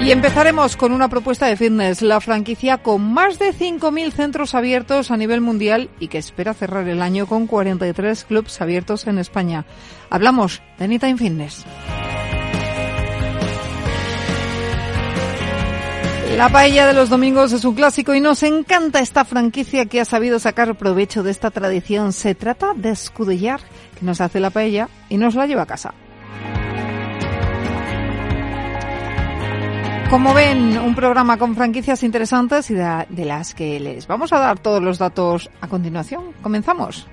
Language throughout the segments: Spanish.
Y empezaremos con una propuesta de fitness, la franquicia con más de 5.000 centros abiertos a nivel mundial y que espera cerrar el año con 43 clubs abiertos en España. Hablamos de Anytime Fitness. La paella de los domingos es un clásico y nos encanta esta franquicia que ha sabido sacar provecho de esta tradición. Se trata de Escudillar, que nos hace la paella y nos la lleva a casa. Como ven, un programa con franquicias interesantes y de, las que les vamos a dar todos los datos a continuación. Comenzamos.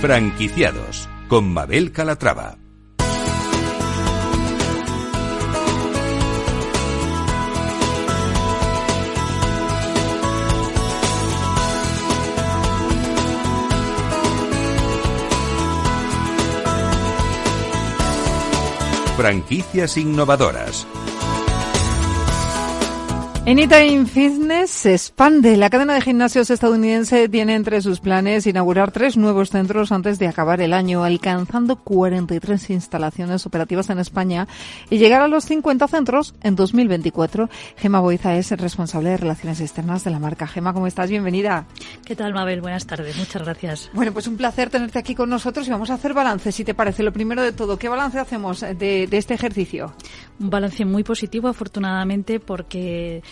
Franquiciados con Mabel Calatrava. Franquicias innovadoras. Anytime Fitness se expande. La cadena de gimnasios estadounidense tiene entre sus planes inaugurar tres nuevos centros antes de acabar el año, alcanzando 43 instalaciones operativas en España y llegar a los 50 centros en 2024. Gema Boiza es responsable de relaciones externas de la marca. Gema, ¿cómo estás? Bienvenida. ¿Qué tal, Mabel? Buenas tardes. Muchas gracias. Bueno, pues un placer tenerte aquí con nosotros y vamos a hacer balance, si te parece. Lo primero de todo, ¿qué balance hacemos de, de este ejercicio? Un balance muy positivo, afortunadamente, porque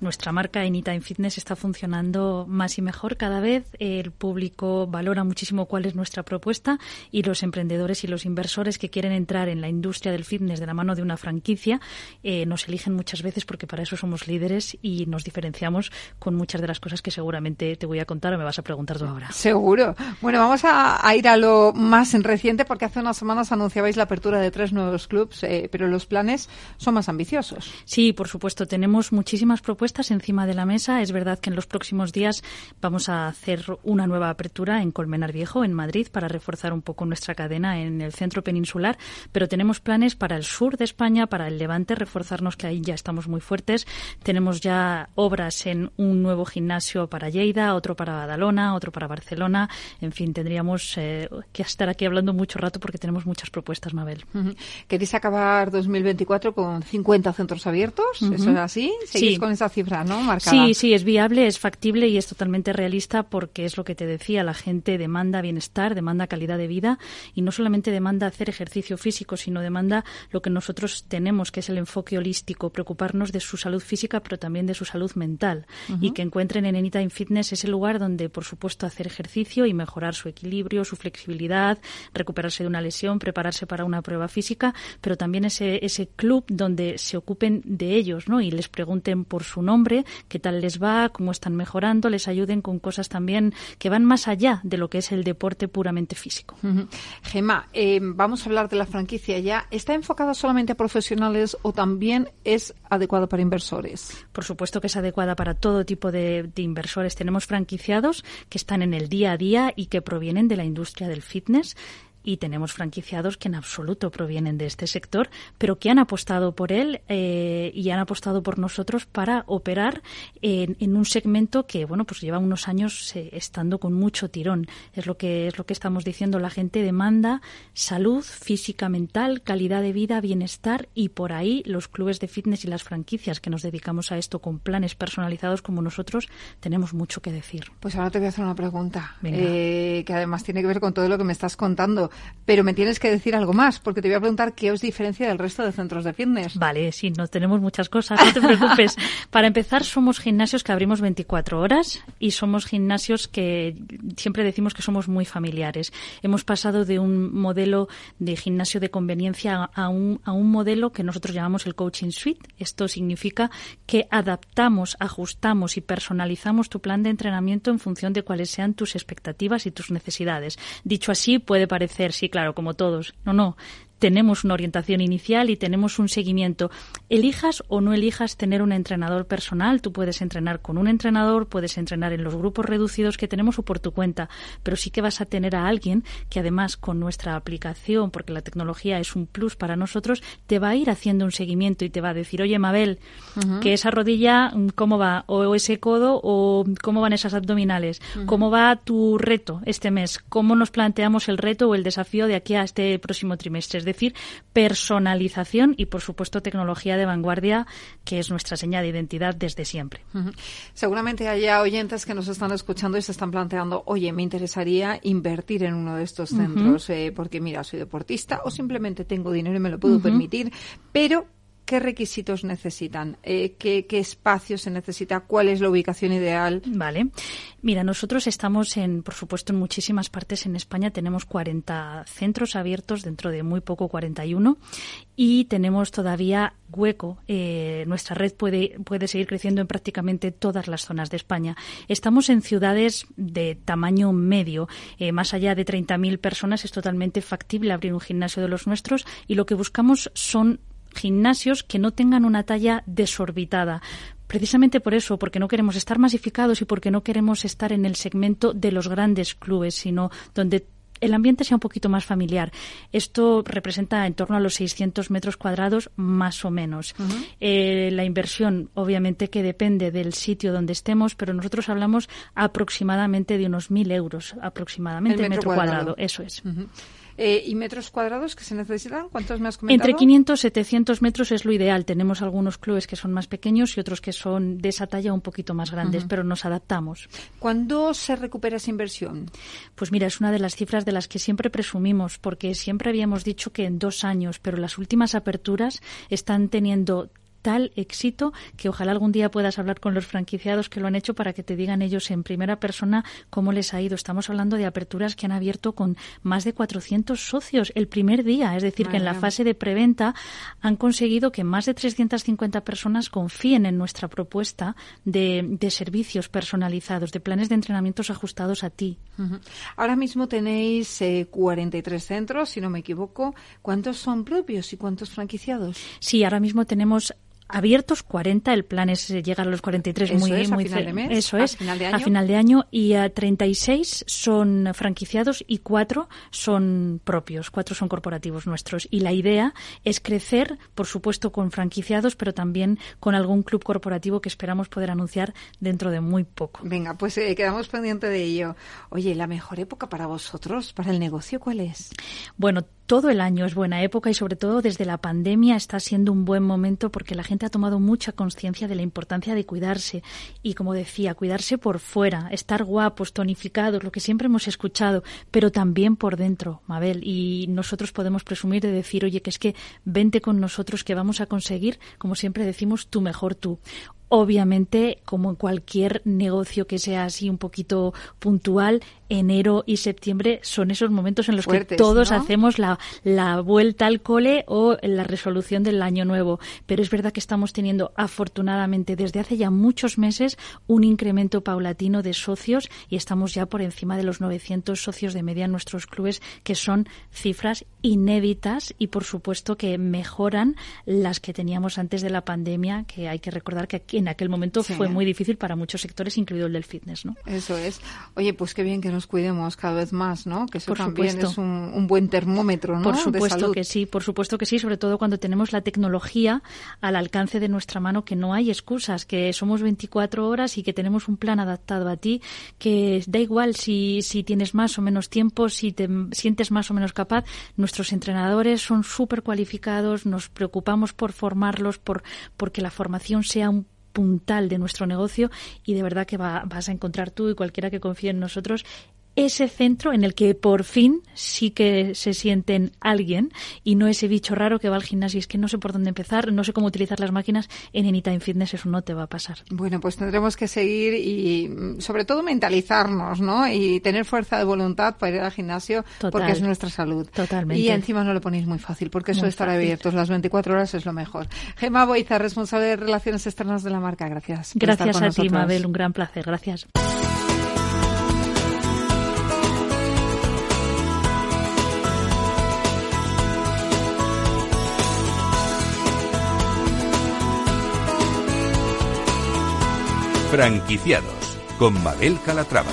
nuestra marca Anytime Fitness está funcionando más y mejor cada vez. El público valora muchísimo cuál es nuestra propuesta y los emprendedores y los inversores que quieren entrar en la industria del fitness de la mano de una franquicia eh, nos eligen muchas veces porque para eso somos líderes y nos diferenciamos con muchas de las cosas que seguramente te voy a contar o me vas a preguntar tú ahora. Seguro. Bueno, vamos a, a ir a lo más reciente porque hace unas semanas anunciabais la apertura de tres nuevos clubs, eh, pero los planes son más ambiciosos. Sí, por supuesto. Tenemos muchísimas propuestas encima de la mesa. Es verdad que en los próximos días vamos a hacer una nueva apertura en Colmenar Viejo, en Madrid, para reforzar un poco nuestra cadena en el centro peninsular, pero tenemos planes para el sur de España, para el Levante, reforzarnos que ahí ya estamos muy fuertes. Tenemos ya obras en un nuevo gimnasio para Lleida, otro para Badalona, otro para Barcelona. En fin, tendríamos eh, que estar aquí hablando mucho rato porque tenemos muchas propuestas, Mabel. ¿Queréis acabar 2024 con 50 centros abiertos? Uh -huh. ¿Eso es así? ¿Seguís sí. con esa cifra, no? Marcada. Sí, sí, es viable, es factible y es totalmente realista porque es lo que te decía, la gente demanda bienestar, demanda calidad de vida y no solamente demanda hacer ejercicio físico, sino demanda lo que nosotros tenemos, que es el enfoque holístico, preocuparnos de su salud física, pero también de su salud mental uh -huh. y que encuentren en Anytime Fitness ese lugar donde, por supuesto, hacer ejercicio y mejorar su equilibrio, su flexibilidad, recuperarse de una lesión, prepararse para una prueba física, pero también ese, ese club donde se ocupen de ellos, ¿no? Y les pregunten por su nombre, qué tal les va, cómo están mejorando, les ayuden con cosas también que van más allá de lo que es el deporte puramente físico. Uh -huh. Gema, eh, vamos a hablar de la franquicia ya. ¿Está enfocada solamente a profesionales o también es adecuado para inversores? Por supuesto que es adecuada para todo tipo de, de inversores. Tenemos franquiciados que están en el día a día y que provienen de la industria del fitness y tenemos franquiciados que en absoluto provienen de este sector, pero que han apostado por él eh, y han apostado por nosotros para operar en, en, un segmento que bueno pues lleva unos años eh, estando con mucho tirón. Es lo que es lo que estamos diciendo. La gente demanda salud física, mental, calidad de vida, bienestar y por ahí los clubes de fitness y las franquicias que nos dedicamos a esto con planes personalizados como nosotros tenemos mucho que decir. Pues ahora te voy a hacer una pregunta eh, que además tiene que ver con todo lo que me estás contando. Pero me tienes que decir algo más, porque te voy a preguntar qué os diferencia del resto de centros de fitness. Vale, sí, no tenemos muchas cosas, no te preocupes. Para empezar, somos gimnasios que abrimos 24 horas y somos gimnasios que siempre decimos que somos muy familiares. Hemos pasado de un modelo de gimnasio de conveniencia a un, a un modelo que nosotros llamamos el coaching suite. Esto significa que adaptamos, ajustamos y personalizamos tu plan de entrenamiento en función de cuáles sean tus expectativas y tus necesidades. Dicho así, puede parecer, sí, claro, como todos. No, no tenemos una orientación inicial y tenemos un seguimiento. Elijas o no elijas tener un entrenador personal, tú puedes entrenar con un entrenador, puedes entrenar en los grupos reducidos que tenemos o por tu cuenta, pero sí que vas a tener a alguien que además con nuestra aplicación, porque la tecnología es un plus para nosotros, te va a ir haciendo un seguimiento y te va a decir, oye Mabel, que esa rodilla, ¿cómo va? O ese codo, o cómo van esas abdominales, cómo va tu reto este mes, cómo nos planteamos el reto o el desafío de aquí a este próximo trimestre decir, personalización y, por supuesto, tecnología de vanguardia, que es nuestra señal de identidad desde siempre. Seguramente haya oyentes que nos están escuchando y se están planteando, oye, me interesaría invertir en uno de estos centros, eh, porque mira, soy deportista o simplemente tengo dinero y me lo puedo permitir, pero ¿Qué requisitos necesitan? Eh, ¿qué, espacio se necesita? ¿Cuál es la ubicación ideal? Vale. Mira, nosotros estamos, en, por supuesto, en muchísimas partes en España. Tenemos 40 centros abiertos, dentro de muy poco 41, y tenemos todavía hueco. Eh, nuestra red puede, puede seguir creciendo en prácticamente todas las zonas de España. Estamos en ciudades de tamaño medio. Eh, más allá de 30.000 personas es totalmente factible abrir un gimnasio de los nuestros y lo que buscamos son gimnasios que no tengan una talla desorbitada precisamente por eso, porque no queremos estar masificados y porque no queremos estar en el segmento de los grandes clubes, sino donde el ambiente sea un poquito más familiar. Esto representa en torno a los 600 metros cuadrados, más o menos. Eh, la inversión, obviamente, que depende del sitio donde estemos, pero nosotros hablamos aproximadamente de unos 1.000 euros, aproximadamente metro, metro cuadrado. Eso es. Eh, ¿Y metros cuadrados que se necesitan? ¿Cuántos me has comentado? Entre 500 y 700 metros es lo ideal. Tenemos algunos clubes que son más pequeños y otros que son de esa talla un poquito más grandes, pero nos adaptamos. ¿Cuándo se recupera esa inversión? Pues mira, es una de las cifras de las que siempre presumimos, porque siempre habíamos dicho que en dos años, pero las últimas aperturas están teniendo tal éxito que ojalá algún día puedas hablar con los franquiciados que lo han hecho para que te digan ellos en primera persona cómo les ha ido. Estamos hablando de aperturas que han abierto con más de 400 socios el primer día, es decir, que en la fase de preventa han conseguido que más de 350 personas confíen en nuestra propuesta de, servicios personalizados, de planes de entrenamientos ajustados a ti. Ahora mismo tenéis 43 eh, centros, si no me equivoco. ¿Cuántos son propios y cuántos franquiciados? Sí, ahora mismo tenemos abiertos 40, el plan es llegar a los 43 muy muy a final de mes, eso es, final de año. a final de año y a 36 son franquiciados y 4 son propios, 4 son corporativos nuestros y la idea es crecer, por supuesto con franquiciados, pero también con algún club corporativo que esperamos poder anunciar dentro de muy poco. Venga, pues eh, quedamos pendientes de ello. Oye, la mejor época para vosotros, para el negocio, ¿cuál es? Bueno, todo el año es buena época y sobre todo desde la pandemia está siendo un buen momento porque la gente ha tomado mucha conciencia de la importancia de cuidarse y como decía, cuidarse por fuera, estar guapos, tonificados, lo que siempre hemos escuchado, pero también por dentro, Mabel, y nosotros podemos presumir de decir, oye, que es que vente con nosotros que vamos a conseguir, como siempre decimos, tu mejor tú. Obviamente, como en cualquier negocio que sea así un poquito puntual, enero y septiembre son esos momentos en los que todos hacemos la, la, vuelta al cole o la resolución del año nuevo. Pero es verdad que estamos teniendo, afortunadamente, desde hace ya muchos meses, un incremento paulatino de socios y estamos ya por encima de los 900 socios de media en nuestros clubes, que son cifras inéditas y, por supuesto, que mejoran las que teníamos antes de la pandemia, que hay que recordar que en aquel momento fue muy difícil para muchos sectores, incluido el del fitness, ¿no? Eso es. Oye, pues qué bien que nos cuidemos cada vez más, ¿no? Que eso también es un, buen termómetro, ¿no? Por supuesto que sí, por supuesto que sí, sobre todo cuando tenemos la tecnología al alcance de nuestra mano, que no hay excusas, que somos 24 horas y que tenemos un plan adaptado a ti, que da igual si, si tienes más o menos tiempo, si te sientes más o menos capaz. Nuestros entrenadores son súper cualificados, nos preocupamos por formarlos, por porque la formación sea un puntal de nuestro negocio y de verdad que vas a encontrar tú y cualquiera que confíe en nosotros ese centro en el que por fin sí que se sienten alguien y no ese bicho raro que va al gimnasio es que no sé por dónde empezar, no sé cómo utilizar las máquinas, en Anytime Fitness eso no te va a pasar. Bueno, pues tendremos que seguir y mm, sobre todo mentalizarnos, ¿no? Y tener fuerza de voluntad para ir al gimnasio porque es nuestra salud. Totalmente. Y encima no lo ponéis muy fácil porque eso de estar abiertos las 24 horas es lo mejor. Gema Boiza, responsable de Relaciones Externas de la marca, gracias. Gracias a ti, Mabel, un gran placer. Gracias. Franquiciados con Mabel Calatrava.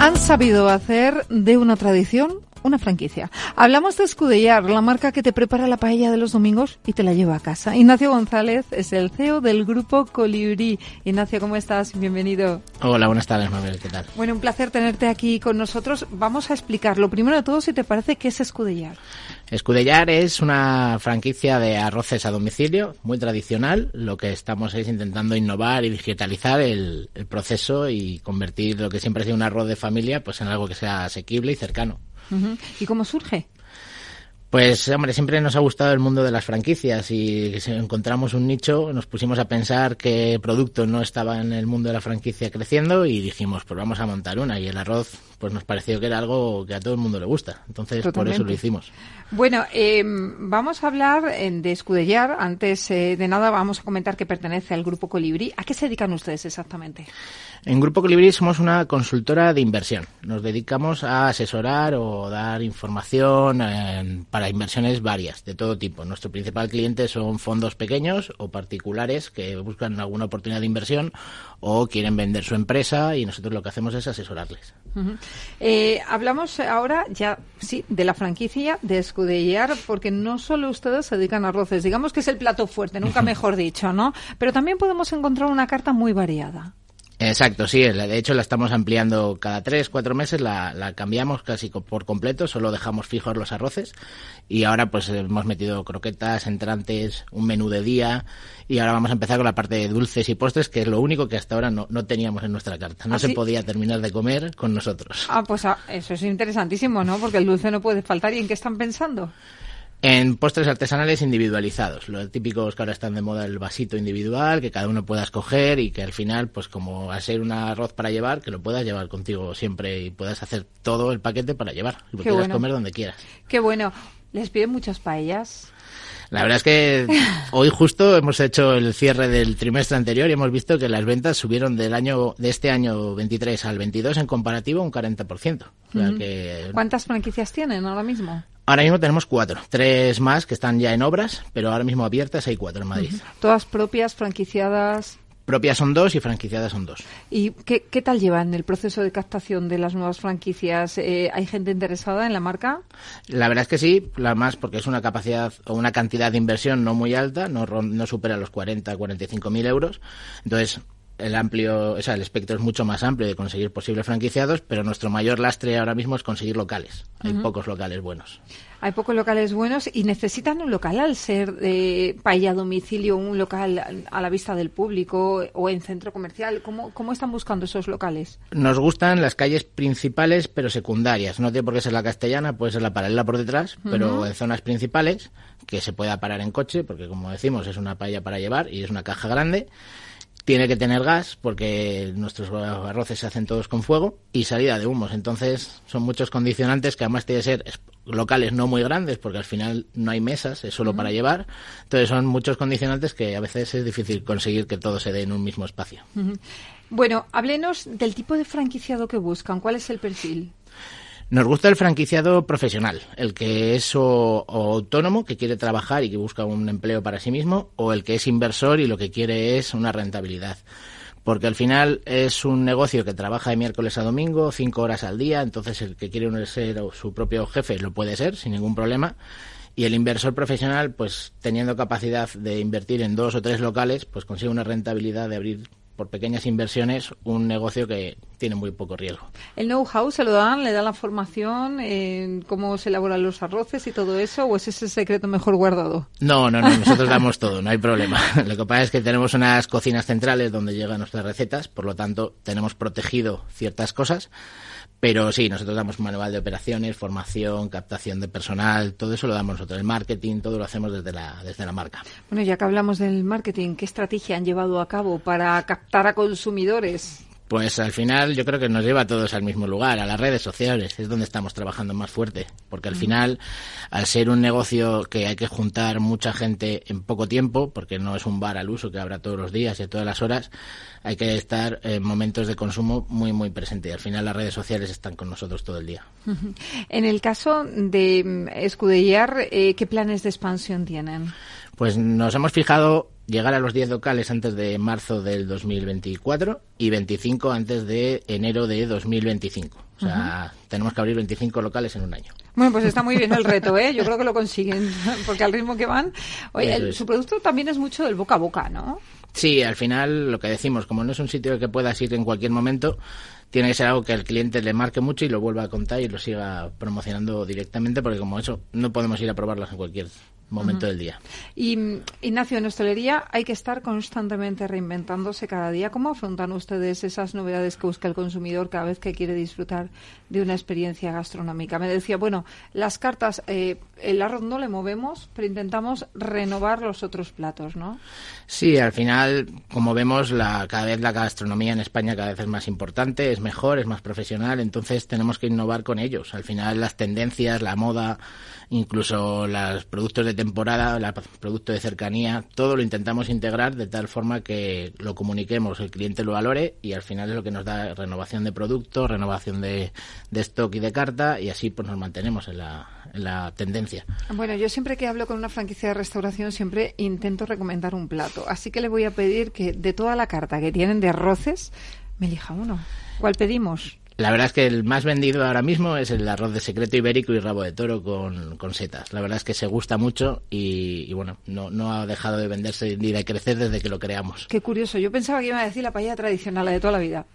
Han sabido hacer de una tradición una franquicia. Hablamos de Escudellar, la marca que te prepara la paella de los domingos y te la lleva a casa. Ignacio González es el CEO del grupo Colibrí. Ignacio, ¿cómo estás? Bienvenido. Hola, buenas tardes, Mabel. ¿Qué tal? Bueno, un placer tenerte aquí con nosotros. Vamos a explicar, lo primero de todo, si te parece, ¿qué es Escudellar? Escudellar es una franquicia de arroces a domicilio, muy tradicional. Lo que estamos es intentando innovar y digitalizar el, el proceso y convertir lo que siempre ha sido un arroz de familia pues en algo que sea asequible y cercano. ¿Y cómo surge? Pues, hombre, siempre nos ha gustado el mundo de las franquicias y si encontramos un nicho, nos pusimos a pensar qué producto no estaba en el mundo de la franquicia creciendo y dijimos, pues vamos a montar una. Y el arroz, pues nos pareció que era algo que a todo el mundo le gusta. Entonces, por eso lo hicimos. Bueno, eh, vamos a hablar de Escudellar. Antes eh, de nada, vamos a comentar que pertenece al Grupo Colibrí. ¿A qué se dedican ustedes exactamente? En Grupo Colibrí somos una consultora de inversión. Nos dedicamos a asesorar o dar información eh, para inversiones varias, de todo tipo. Nuestro principal cliente son fondos pequeños o particulares que buscan alguna oportunidad de inversión o quieren vender su empresa y nosotros lo que hacemos es asesorarles. eh, hablamos ahora ya, sí, de la franquicia de Escudellar, porque no solo ustedes se dedican a arroces, digamos que es el plato fuerte, nunca mejor dicho, ¿no? Pero también podemos encontrar una carta muy variada. Exacto, sí. De hecho, la estamos ampliando cada tres, cuatro meses. La, la, cambiamos casi por completo. Solo dejamos fijos los arroces. Y ahora, pues, hemos metido croquetas, entrantes, un menú de día. Y ahora vamos a empezar con la parte de dulces y postres, que es lo único que hasta ahora no, no teníamos en nuestra carta. No ¿Ah, se sí? podía terminar de comer con nosotros. Ah, pues ah, eso es interesantísimo, ¿no? Porque el dulce no puede faltar. ¿Y en qué están pensando? En postres artesanales individualizados, lo típico es que ahora están de moda el vasito individual, que cada uno pueda escoger y que al final, pues como a ser un arroz para llevar, que lo puedas llevar contigo siempre y puedas hacer todo el paquete para llevar y puedas bueno. comer donde quieras. Qué bueno. ¿Les piden muchas paellas? La verdad es que hoy justo hemos hecho el cierre del trimestre anterior y hemos visto que las ventas subieron del año de este año 23 al 22 en comparativo un 40%. O sea mm. que... ¿Cuántas franquicias tienen ahora mismo? Ahora mismo tenemos cuatro, tres más que están ya en obras, pero ahora mismo abiertas hay cuatro en Madrid. Uh -huh. ¿Todas propias, franquiciadas? Propias son dos y franquiciadas son dos. ¿Y qué, qué tal llevan el proceso de captación de las nuevas franquicias? Eh, ¿Hay gente interesada en la marca? La verdad es que sí, la más porque es una capacidad o una cantidad de inversión no muy alta, no, no supera los 40, 45 mil euros. Entonces, el amplio, o sea, el espectro es mucho más amplio de conseguir posibles franquiciados, pero nuestro mayor lastre ahora mismo es conseguir locales. Hay uh -huh. pocos locales buenos. Hay pocos locales buenos y necesitan un local al ser de paella a domicilio, un local a la vista del público o en centro comercial. ¿Cómo, ¿Cómo están buscando esos locales? Nos gustan las calles principales, pero secundarias. No tiene por qué ser la castellana, puede ser la paralela por detrás, uh -huh. pero en zonas principales que se pueda parar en coche, porque como decimos, es una paella para llevar y es una caja grande tiene que tener gas porque nuestros arroces se hacen todos con fuego y salida de humos. Entonces son muchos condicionantes que además tiene que ser locales no muy grandes porque al final no hay mesas, es solo uh -huh. para llevar. Entonces son muchos condicionantes que a veces es difícil conseguir que todo se dé en un mismo espacio. Uh -huh. Bueno, háblenos del tipo de franquiciado que buscan. ¿Cuál es el perfil? Nos gusta el franquiciado profesional, el que es o, autónomo, que quiere trabajar y que busca un empleo para sí mismo, o el que es inversor y lo que quiere es una rentabilidad. Porque al final es un negocio que trabaja de miércoles a domingo, cinco horas al día, entonces el que quiere ser su propio jefe lo puede ser sin ningún problema. Y el inversor profesional, pues teniendo capacidad de invertir en dos o tres locales, pues consigue una rentabilidad de abrir por pequeñas inversiones un negocio que tiene muy poco riesgo. ¿El know-how se lo dan? ¿Le dan la formación en cómo se elaboran los arroces y todo eso? ¿O es ese secreto mejor guardado? No, no, no, nosotros damos todo, no hay problema. Lo que pasa es que tenemos unas cocinas centrales donde llegan nuestras recetas, por lo tanto tenemos protegido ciertas cosas. Pero sí, nosotros damos manual de operaciones, formación, captación de personal, todo eso lo damos nosotros. El marketing, todo lo hacemos desde la, desde la marca. Bueno, ya que hablamos del marketing, ¿qué estrategia han llevado a cabo para captar a consumidores? Pues al final yo creo que nos lleva a todos al mismo lugar, a las redes sociales, es donde estamos trabajando más fuerte, porque al final, al ser un negocio que hay que juntar mucha gente en poco tiempo, porque no es un bar al uso que habrá todos los días y a todas las horas, hay que estar en momentos de consumo muy, muy presente. Y al final las redes sociales están con nosotros todo el día. En el caso de mm, Escudellar, eh, ¿qué planes de expansión tienen? Pues nos hemos fijado llegar a los 10 locales antes de marzo del 2024 y 25 antes de enero de 2025. O sea, tenemos que abrir 25 locales en un año. Bueno, pues está muy bien el reto, ¿eh? Yo creo que lo consiguen, porque al ritmo que van... Oye, su producto también es mucho del boca a boca, ¿no? Sí, al final lo que decimos, como no es un sitio que puedas ir en cualquier momento, tiene que ser algo que al cliente le marque mucho y lo vuelva a contar y lo siga promocionando directamente, porque como eso no podemos ir a probarlas en cualquier momento del día. Y Ignacio, en hostelería hay que estar constantemente reinventándose cada día. ¿Cómo afrontan ustedes esas novedades que busca el consumidor cada vez que quiere disfrutar de una experiencia gastronómica? Me decía, bueno, las cartas, eh, el arroz no le movemos, pero intentamos renovar los otros platos, ¿no? Sí, al final, como vemos, la, cada vez la gastronomía en España cada vez es más importante, es mejor, es más profesional, entonces tenemos que innovar con ellos. Al final, las tendencias, la moda, incluso los productos de temporada, los productos de cercanía, todo lo intentamos integrar de tal forma que lo comuniquemos, el cliente lo valore y al final es lo que nos da renovación de producto, renovación de, de stock y de carta y así pues nos mantenemos en la, en la tendencia. Bueno, yo siempre que hablo con una franquicia de restauración siempre intento recomendar un plato, así que le voy a pedir que de toda la carta que tienen de arroces me elija uno. ¿Cuál pedimos? La verdad es que el más vendido ahora mismo es el arroz de secreto ibérico y rabo de toro con, con setas. La verdad es que se gusta mucho y, bueno, no, no ha dejado de venderse ni de crecer desde que lo creamos. Qué curioso. Yo pensaba que iba a decir la paella tradicional, la de toda la vida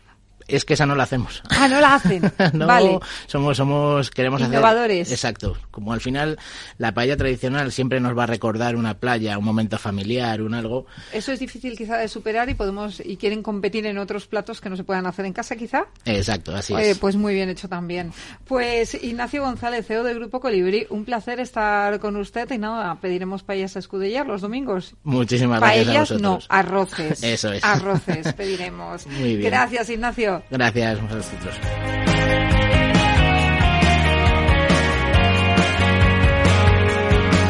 es que esa no la hacemos. Ah, no la hacen. no, vale. somos, somos, queremos Innovadores. exacto. Como al final la paella tradicional siempre nos va a recordar una playa, un momento familiar, un algo. Eso es difícil quizá de superar y podemos, y quieren competir en otros platos que no se puedan hacer en casa quizá. Exacto, así es. Pues muy bien hecho también. Pues Ignacio González, CEO del Grupo Colibrí, un placer estar con usted y nada, pediremos paellas a escudillar los domingos. Muchísimas gracias Paellas a vosotros. no, arroces. Eso es. Arroces pediremos. Muy bien. Gracias Ignacio. Gracias a vosotros.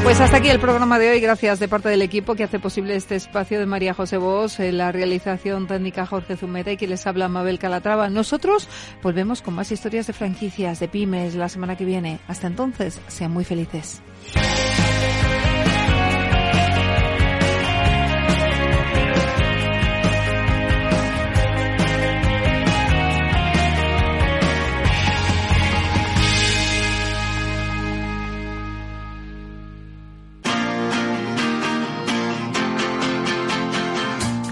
Pues hasta aquí el programa de hoy. Gracias de parte del equipo que hace posible este espacio de María José Bos, en la realización técnica Jorge Zumeta y que les habla Mabel Calatrava. Nosotros volvemos con más historias de franquicias, de pymes, la semana que viene. Hasta entonces, sean muy felices.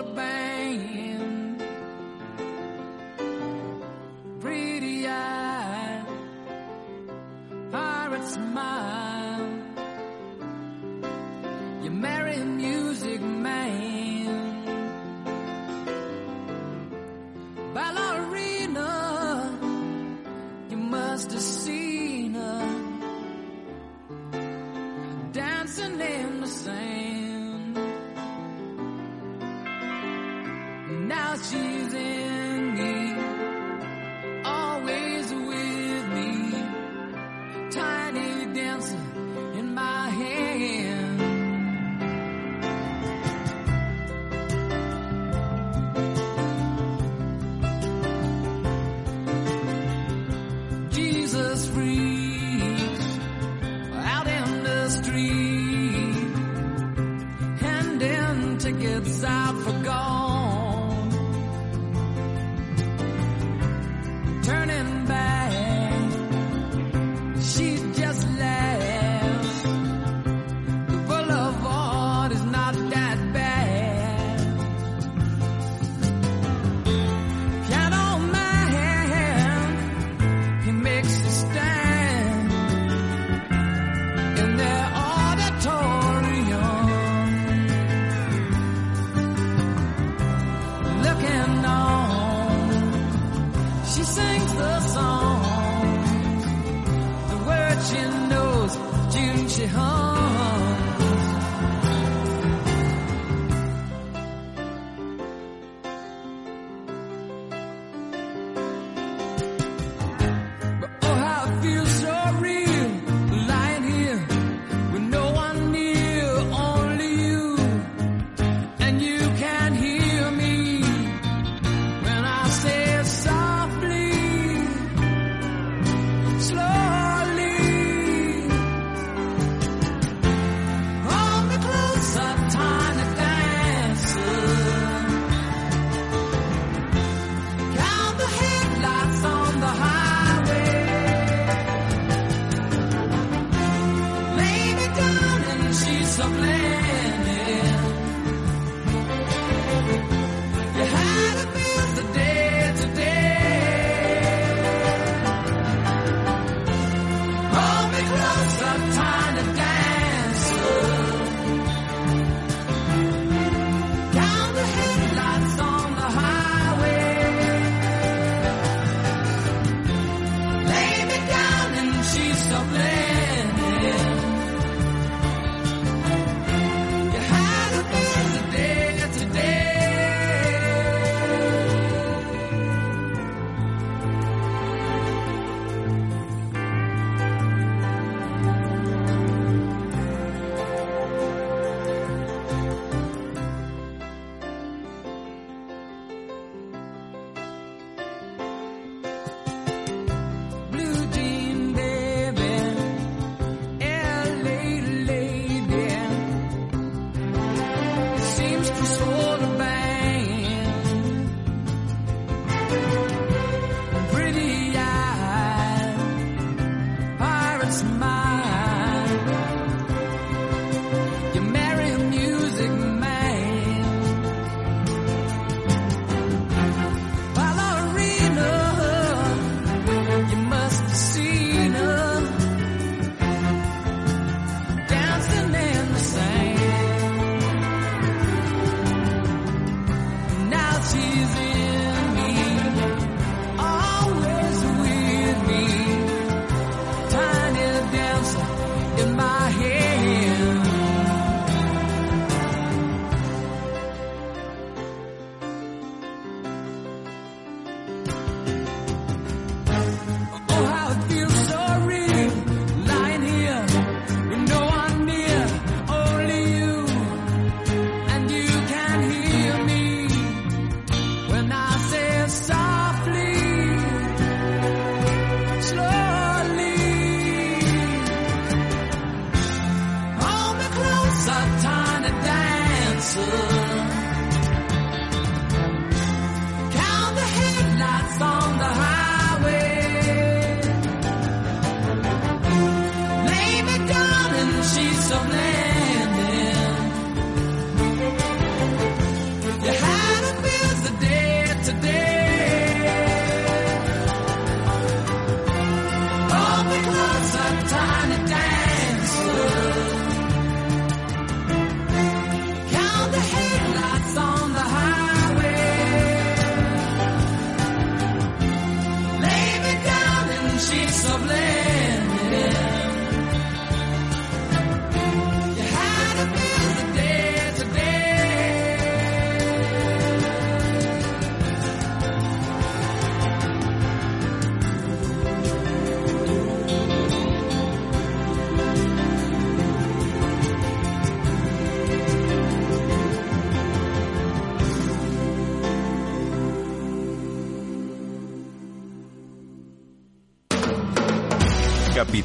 the bank. It's out for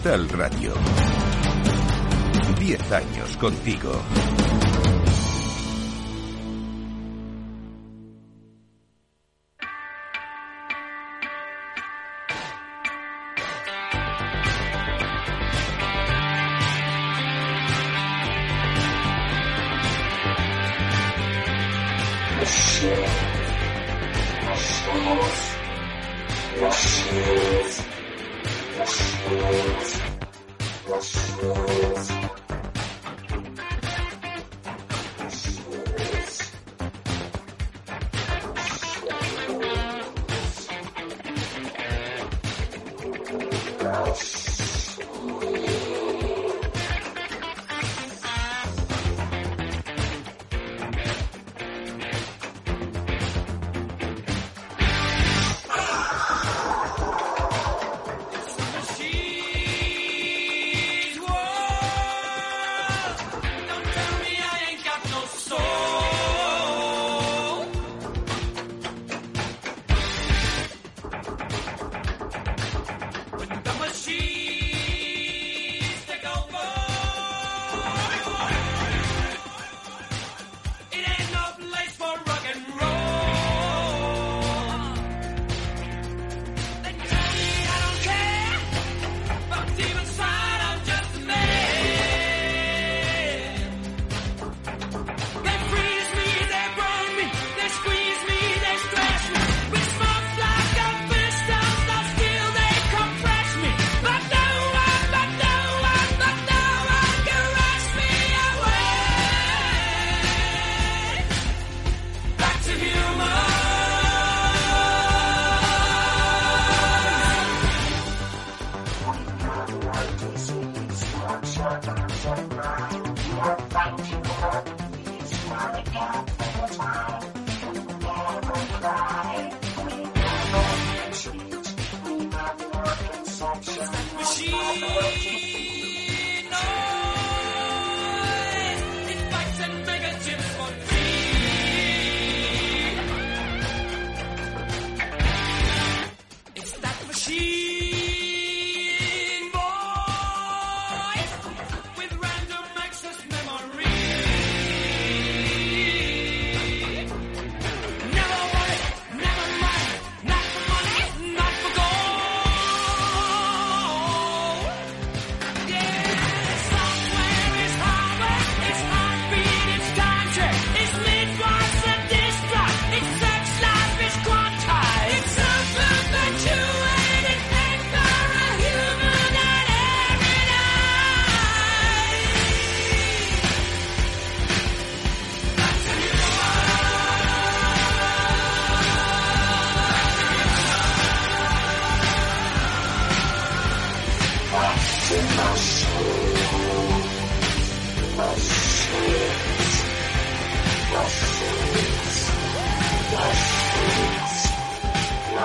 Capital Radio. Diez años contigo.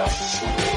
house.